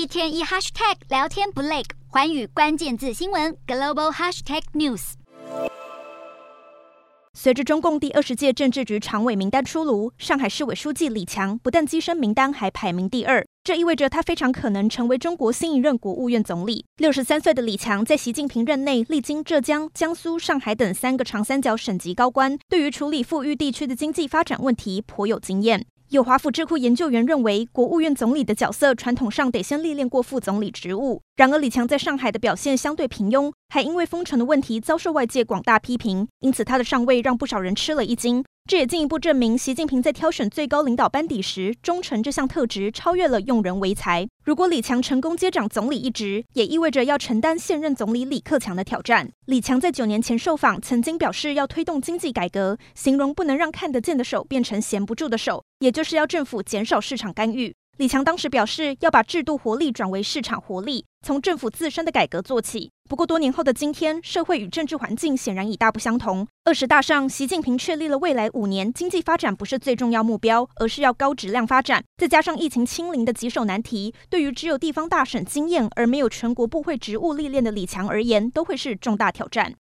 一天一 hashtag 聊天不累，寰宇关键字新闻 global hashtag news。随着中共第二十届政治局常委名单出炉，上海市委书记李强不但跻身名单，还排名第二。这意味着他非常可能成为中国新一任国务院总理。六十三岁的李强在习近平任内历经浙江、江苏、上海等三个长三角省级高官，对于处理富裕地区的经济发展问题颇有经验。有华府智库研究员认为，国务院总理的角色传统上得先历练过副总理职务。然而，李强在上海的表现相对平庸，还因为封城的问题遭受外界广大批评，因此他的上位让不少人吃了一惊。这也进一步证明，习近平在挑选最高领导班底时，忠诚这项特质超越了用人唯才。如果李强成功接掌总理一职，也意味着要承担现任总理李克强的挑战。李强在九年前受访，曾经表示要推动经济改革，形容不能让看得见的手变成闲不住的手，也就是要政府减少市场干预。李强当时表示，要把制度活力转为市场活力，从政府自身的改革做起。不过，多年后的今天，社会与政治环境显然已大不相同。二十大上，习近平确立了未来五年经济发展不是最重要目标，而是要高质量发展。再加上疫情清零的棘手难题，对于只有地方大省经验而没有全国部会职务历练的李强而言，都会是重大挑战。